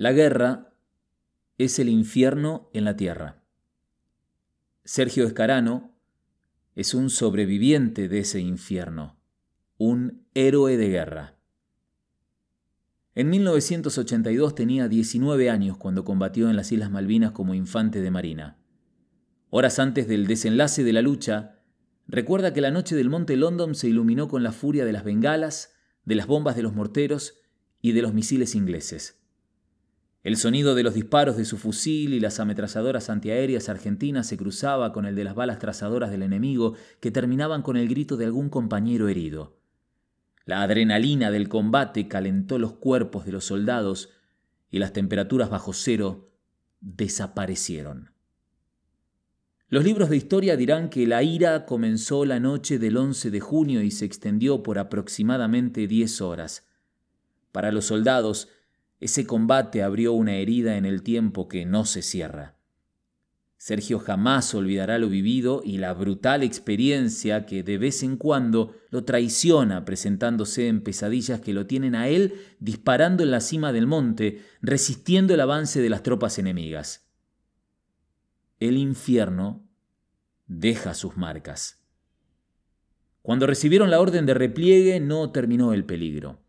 La guerra es el infierno en la tierra. Sergio Escarano es un sobreviviente de ese infierno, un héroe de guerra. En 1982 tenía 19 años cuando combatió en las Islas Malvinas como infante de marina. Horas antes del desenlace de la lucha, recuerda que la noche del Monte London se iluminó con la furia de las bengalas, de las bombas de los morteros y de los misiles ingleses. El sonido de los disparos de su fusil y las ametralladoras antiaéreas argentinas se cruzaba con el de las balas trazadoras del enemigo que terminaban con el grito de algún compañero herido. La adrenalina del combate calentó los cuerpos de los soldados y las temperaturas bajo cero desaparecieron. Los libros de historia dirán que la ira comenzó la noche del 11 de junio y se extendió por aproximadamente 10 horas. Para los soldados, ese combate abrió una herida en el tiempo que no se cierra. Sergio jamás olvidará lo vivido y la brutal experiencia que de vez en cuando lo traiciona presentándose en pesadillas que lo tienen a él disparando en la cima del monte, resistiendo el avance de las tropas enemigas. El infierno deja sus marcas. Cuando recibieron la orden de repliegue no terminó el peligro.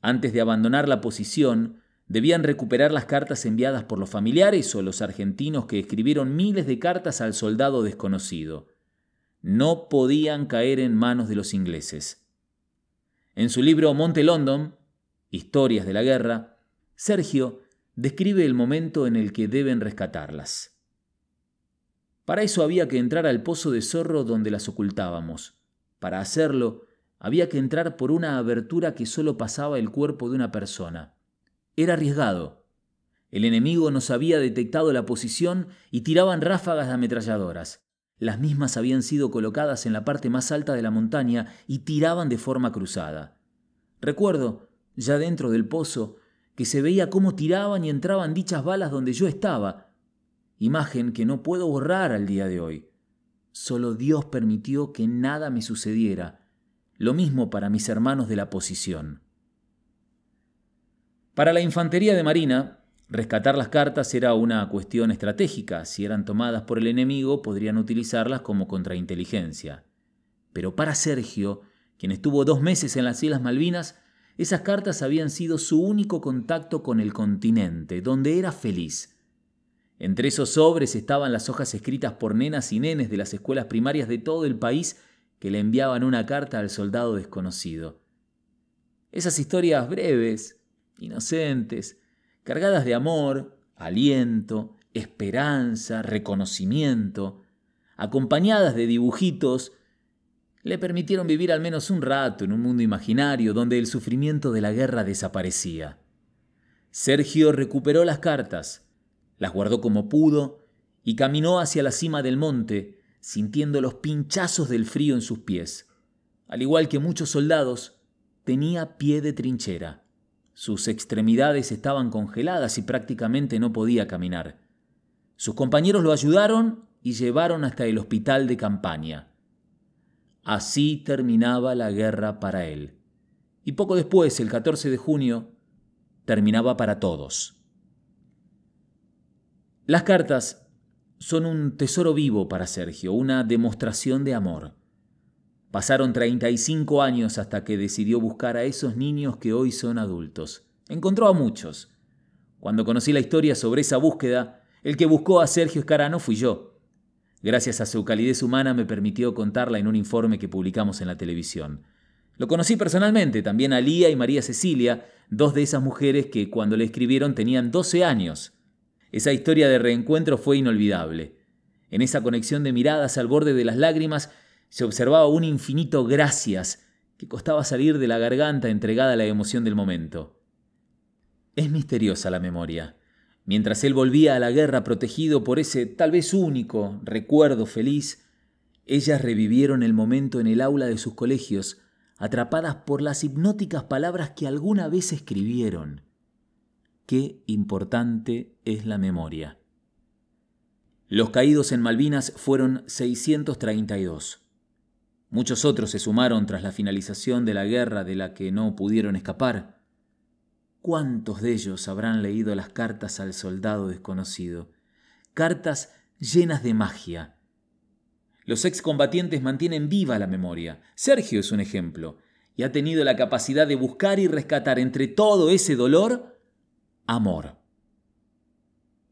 Antes de abandonar la posición, Debían recuperar las cartas enviadas por los familiares o los argentinos que escribieron miles de cartas al soldado desconocido. No podían caer en manos de los ingleses. En su libro Monte London, Historias de la Guerra, Sergio describe el momento en el que deben rescatarlas. Para eso había que entrar al pozo de zorro donde las ocultábamos. Para hacerlo, había que entrar por una abertura que solo pasaba el cuerpo de una persona. Era arriesgado. El enemigo nos había detectado la posición y tiraban ráfagas de ametralladoras. Las mismas habían sido colocadas en la parte más alta de la montaña y tiraban de forma cruzada. Recuerdo, ya dentro del pozo, que se veía cómo tiraban y entraban dichas balas donde yo estaba, imagen que no puedo borrar al día de hoy. Solo Dios permitió que nada me sucediera, lo mismo para mis hermanos de la posición. Para la infantería de marina, rescatar las cartas era una cuestión estratégica. Si eran tomadas por el enemigo, podrían utilizarlas como contrainteligencia. Pero para Sergio, quien estuvo dos meses en las Islas Malvinas, esas cartas habían sido su único contacto con el continente, donde era feliz. Entre esos sobres estaban las hojas escritas por nenas y nenes de las escuelas primarias de todo el país que le enviaban una carta al soldado desconocido. Esas historias breves, inocentes, cargadas de amor, aliento, esperanza, reconocimiento, acompañadas de dibujitos, le permitieron vivir al menos un rato en un mundo imaginario donde el sufrimiento de la guerra desaparecía. Sergio recuperó las cartas, las guardó como pudo y caminó hacia la cima del monte, sintiendo los pinchazos del frío en sus pies. Al igual que muchos soldados, tenía pie de trinchera. Sus extremidades estaban congeladas y prácticamente no podía caminar. Sus compañeros lo ayudaron y llevaron hasta el hospital de campaña. Así terminaba la guerra para él. Y poco después, el 14 de junio, terminaba para todos. Las cartas son un tesoro vivo para Sergio, una demostración de amor. Pasaron 35 años hasta que decidió buscar a esos niños que hoy son adultos. Encontró a muchos. Cuando conocí la historia sobre esa búsqueda, el que buscó a Sergio Escarano fui yo. Gracias a su calidez humana me permitió contarla en un informe que publicamos en la televisión. Lo conocí personalmente, también a Lía y María Cecilia, dos de esas mujeres que cuando le escribieron tenían 12 años. Esa historia de reencuentro fue inolvidable. En esa conexión de miradas al borde de las lágrimas se observaba un infinito gracias que costaba salir de la garganta entregada a la emoción del momento. Es misteriosa la memoria. Mientras él volvía a la guerra protegido por ese tal vez único recuerdo feliz, ellas revivieron el momento en el aula de sus colegios, atrapadas por las hipnóticas palabras que alguna vez escribieron. Qué importante es la memoria. Los caídos en Malvinas fueron 632. Muchos otros se sumaron tras la finalización de la guerra de la que no pudieron escapar. ¿Cuántos de ellos habrán leído las cartas al soldado desconocido? Cartas llenas de magia. Los excombatientes mantienen viva la memoria. Sergio es un ejemplo, y ha tenido la capacidad de buscar y rescatar entre todo ese dolor amor.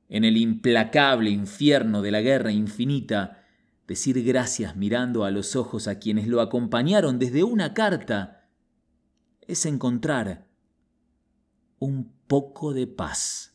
En el implacable infierno de la guerra infinita, decir gracias mirando a los ojos a quienes lo acompañaron desde una carta es encontrar un poco de paz.